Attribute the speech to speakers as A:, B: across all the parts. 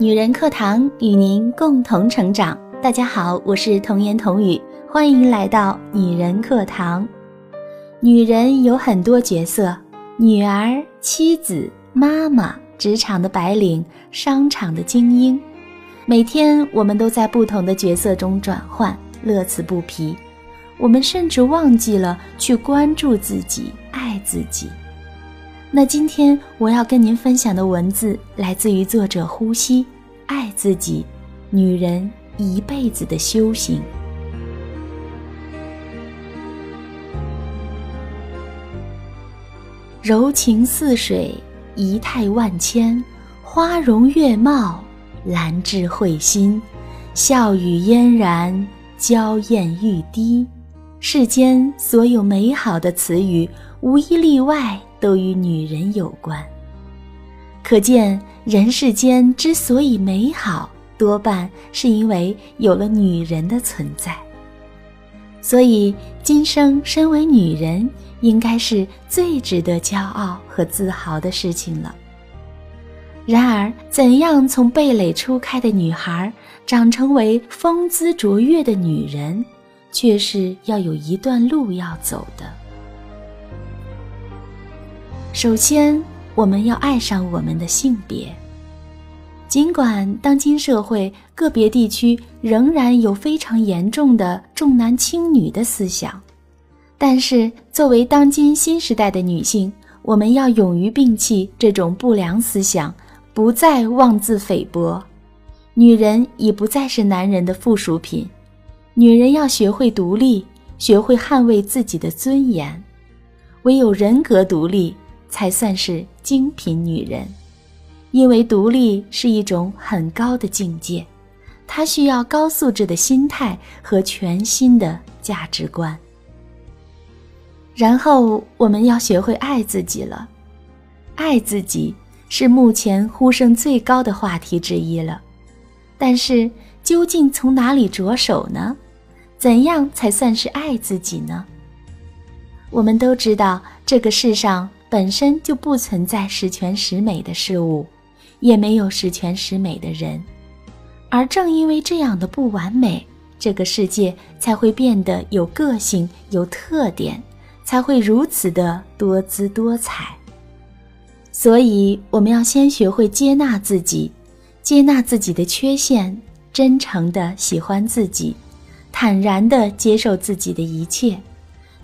A: 女人课堂与您共同成长。大家好，我是童言童语，欢迎来到女人课堂。女人有很多角色：女儿、妻子、妈妈、职场的白领、商场的精英。每天我们都在不同的角色中转换，乐此不疲。我们甚至忘记了去关注自己、爱自己。那今天我要跟您分享的文字来自于作者呼吸，爱自己，女人一辈子的修行。柔情似水，仪态万千，花容月貌，兰质慧心，笑语嫣然，娇艳欲滴。世间所有美好的词语，无一例外。都与女人有关，可见人世间之所以美好，多半是因为有了女人的存在。所以，今生身为女人，应该是最值得骄傲和自豪的事情了。然而，怎样从蓓蕾初开的女孩长成为风姿卓越的女人，却是要有一段路要走的。首先，我们要爱上我们的性别。尽管当今社会个别地区仍然有非常严重的重男轻女的思想，但是作为当今新时代的女性，我们要勇于摒弃这种不良思想，不再妄自菲薄。女人已不再是男人的附属品，女人要学会独立，学会捍卫自己的尊严。唯有人格独立。才算是精品女人，因为独立是一种很高的境界，它需要高素质的心态和全新的价值观。然后我们要学会爱自己了，爱自己是目前呼声最高的话题之一了。但是究竟从哪里着手呢？怎样才算是爱自己呢？我们都知道这个世上。本身就不存在十全十美的事物，也没有十全十美的人，而正因为这样的不完美，这个世界才会变得有个性、有特点，才会如此的多姿多彩。所以，我们要先学会接纳自己，接纳自己的缺陷，真诚的喜欢自己，坦然的接受自己的一切，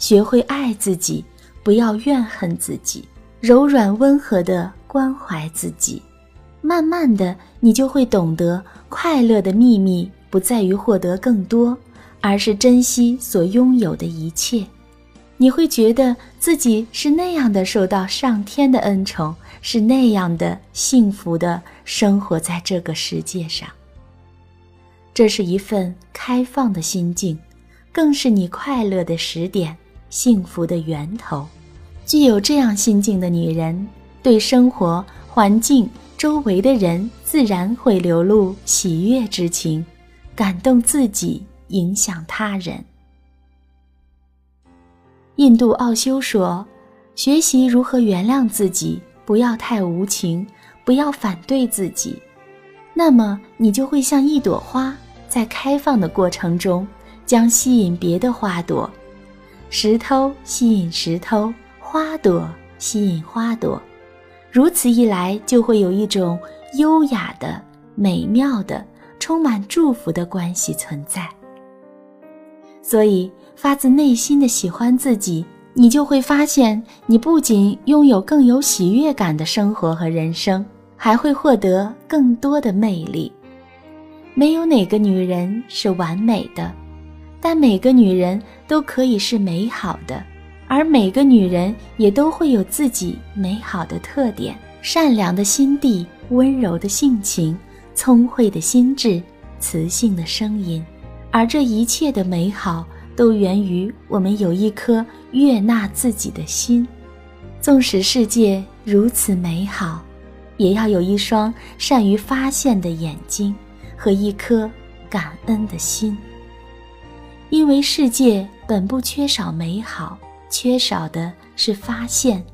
A: 学会爱自己。不要怨恨自己，柔软温和的关怀自己，慢慢的，你就会懂得快乐的秘密不在于获得更多，而是珍惜所拥有的一切。你会觉得自己是那样的受到上天的恩宠，是那样的幸福的生活在这个世界上。这是一份开放的心境，更是你快乐的始点，幸福的源头。具有这样心境的女人，对生活环境、周围的人，自然会流露喜悦之情，感动自己，影响他人。印度奥修说：“学习如何原谅自己，不要太无情，不要反对自己，那么你就会像一朵花，在开放的过程中，将吸引别的花朵，石头吸引石头。”花朵吸引花朵，如此一来，就会有一种优雅的、美妙的、充满祝福的关系存在。所以，发自内心的喜欢自己，你就会发现，你不仅拥有更有喜悦感的生活和人生，还会获得更多的魅力。没有哪个女人是完美的，但每个女人都可以是美好的。而每个女人也都会有自己美好的特点：善良的心地、温柔的性情、聪慧的心智、磁性的声音。而这一切的美好，都源于我们有一颗悦纳自己的心。纵使世界如此美好，也要有一双善于发现的眼睛和一颗感恩的心。因为世界本不缺少美好。缺少的是发现，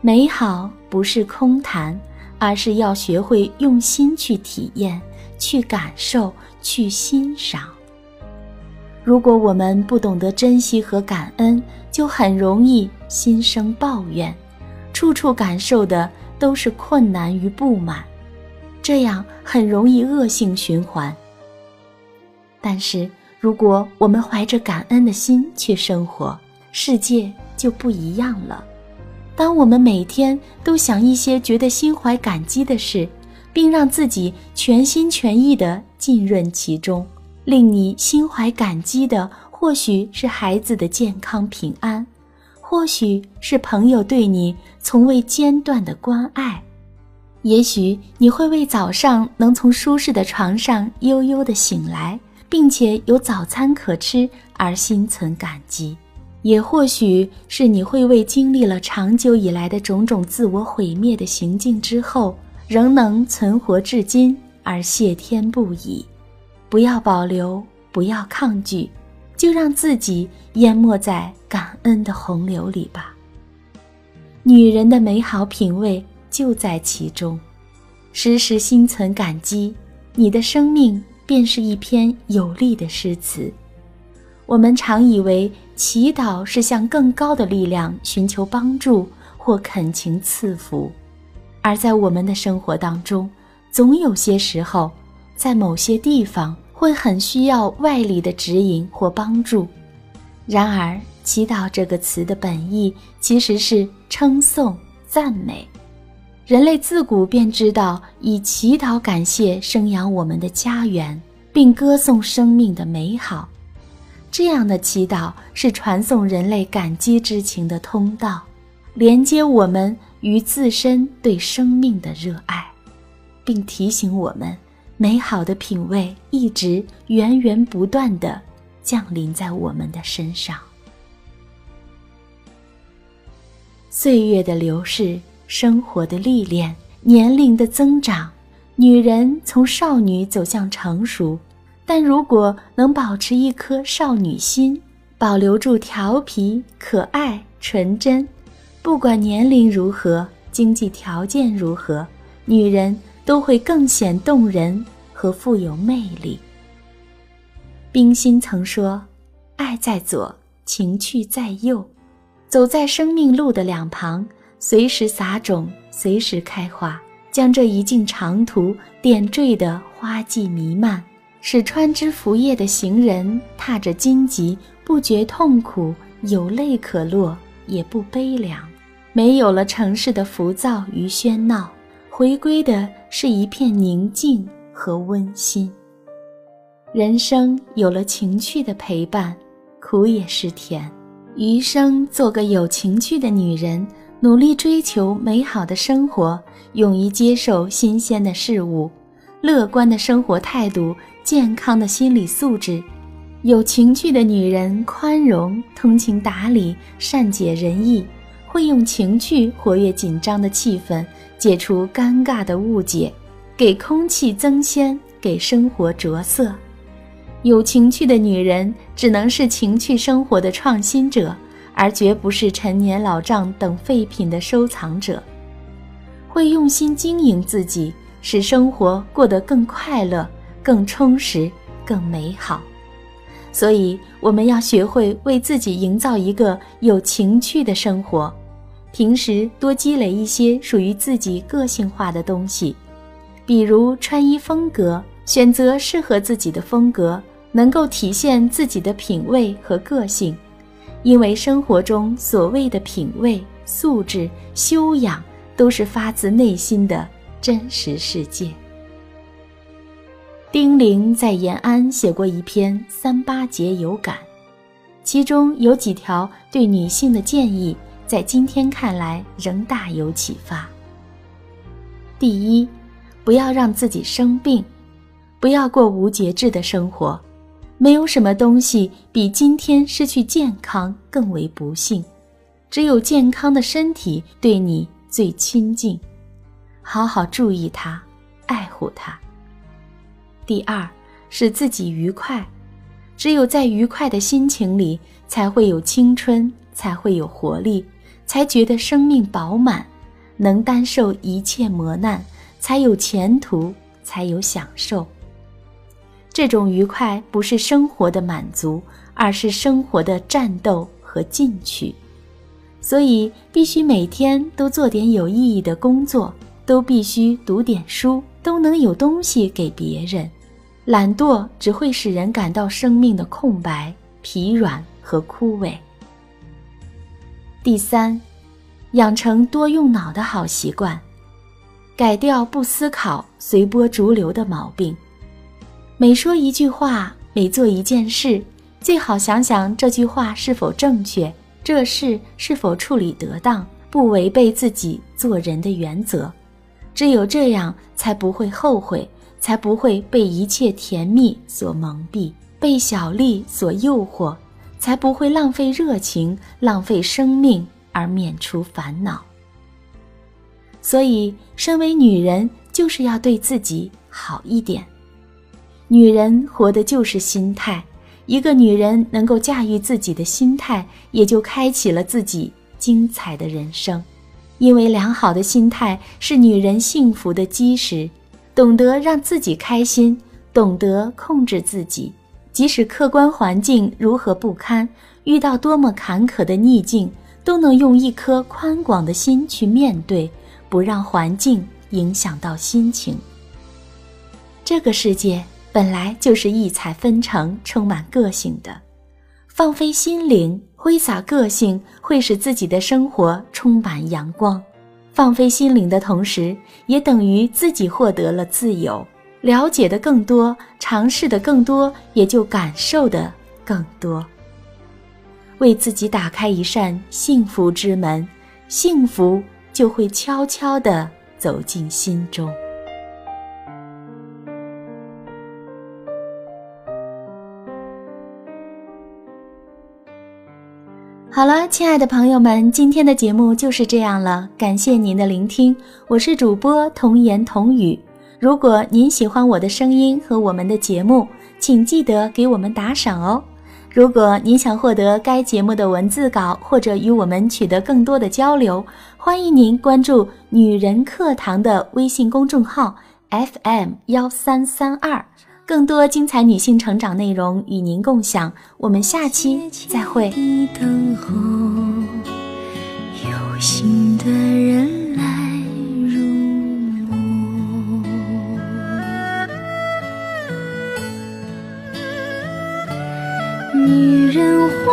A: 美好不是空谈，而是要学会用心去体验、去感受、去欣赏。如果我们不懂得珍惜和感恩，就很容易心生抱怨，处处感受的都是困难与不满，这样很容易恶性循环。但是，如果我们怀着感恩的心去生活，世界就不一样了。当我们每天都想一些觉得心怀感激的事，并让自己全心全意地浸润其中。令你心怀感激的，或许是孩子的健康平安，或许是朋友对你从未间断的关爱，也许你会为早上能从舒适的床上悠悠的醒来，并且有早餐可吃而心存感激，也或许是你会为经历了长久以来的种种自我毁灭的行径之后，仍能存活至今而谢天不已。不要保留，不要抗拒，就让自己淹没在感恩的洪流里吧。女人的美好品味就在其中，时时心存感激，你的生命便是一篇有力的诗词。我们常以为祈祷是向更高的力量寻求帮助或恳请赐福，而在我们的生活当中，总有些时候，在某些地方。会很需要外力的指引或帮助。然而，祈祷这个词的本意其实是称颂、赞美。人类自古便知道以祈祷感谢生养我们的家园，并歌颂生命的美好。这样的祈祷是传送人类感激之情的通道，连接我们与自身对生命的热爱，并提醒我们。美好的品味一直源源不断的降临在我们的身上。岁月的流逝，生活的历练，年龄的增长，女人从少女走向成熟。但如果能保持一颗少女心，保留住调皮、可爱、纯真，不管年龄如何，经济条件如何，女人。都会更显动人和富有魅力。冰心曾说：“爱在左，情趣在右，走在生命路的两旁，随时撒种，随时开花，将这一径长途点缀的花季弥漫，使穿枝拂叶的行人踏着荆棘，不觉痛苦，有泪可落，也不悲凉，没有了城市的浮躁与喧闹。”回归的是一片宁静和温馨。人生有了情趣的陪伴，苦也是甜。余生做个有情趣的女人，努力追求美好的生活，勇于接受新鲜的事物，乐观的生活态度，健康的心理素质。有情趣的女人，宽容、通情达理、善解人意。会用情趣活跃紧张的气氛，解除尴尬的误解，给空气增鲜，给生活着色。有情趣的女人只能是情趣生活的创新者，而绝不是陈年老账等废品的收藏者。会用心经营自己，使生活过得更快乐、更充实、更美好。所以，我们要学会为自己营造一个有情趣的生活。平时多积累一些属于自己个性化的东西，比如穿衣风格，选择适合自己的风格，能够体现自己的品味和个性。因为生活中所谓的品味、素质、修养，都是发自内心的真实世界。丁玲在延安写过一篇《三八节有感》，其中有几条对女性的建议。在今天看来，仍大有启发。第一，不要让自己生病，不要过无节制的生活。没有什么东西比今天失去健康更为不幸，只有健康的身体对你最亲近。好好注意它，爱护它。第二，使自己愉快，只有在愉快的心情里，才会有青春，才会有活力。才觉得生命饱满，能担受一切磨难，才有前途，才有享受。这种愉快不是生活的满足，而是生活的战斗和进取。所以，必须每天都做点有意义的工作，都必须读点书，都能有东西给别人。懒惰只会使人感到生命的空白、疲软和枯萎。第三，养成多用脑的好习惯，改掉不思考、随波逐流的毛病。每说一句话，每做一件事，最好想想这句话是否正确，这事是否处理得当，不违背自己做人的原则。只有这样，才不会后悔。才不会被一切甜蜜所蒙蔽，被小利所诱惑，才不会浪费热情、浪费生命而免除烦恼。所以，身为女人，就是要对自己好一点。女人活的就是心态，一个女人能够驾驭自己的心态，也就开启了自己精彩的人生。因为良好的心态是女人幸福的基石。懂得让自己开心，懂得控制自己，即使客观环境如何不堪，遇到多么坎坷的逆境，都能用一颗宽广的心去面对，不让环境影响到心情。这个世界本来就是异彩纷呈、充满个性的，放飞心灵，挥洒个性，会使自己的生活充满阳光。放飞心灵的同时，也等于自己获得了自由，了解的更多，尝试的更多，也就感受的更多。为自己打开一扇幸福之门，幸福就会悄悄地走进心中。好了，亲爱的朋友们，今天的节目就是这样了。感谢您的聆听，我是主播童言童语。如果您喜欢我的声音和我们的节目，请记得给我们打赏哦。如果您想获得该节目的文字稿，或者与我们取得更多的交流，欢迎您关注“女人课堂”的微信公众号 FM 幺三三二。更多精彩女性成长内容与您共享，我们下期再会。有心的人来入梦，女人花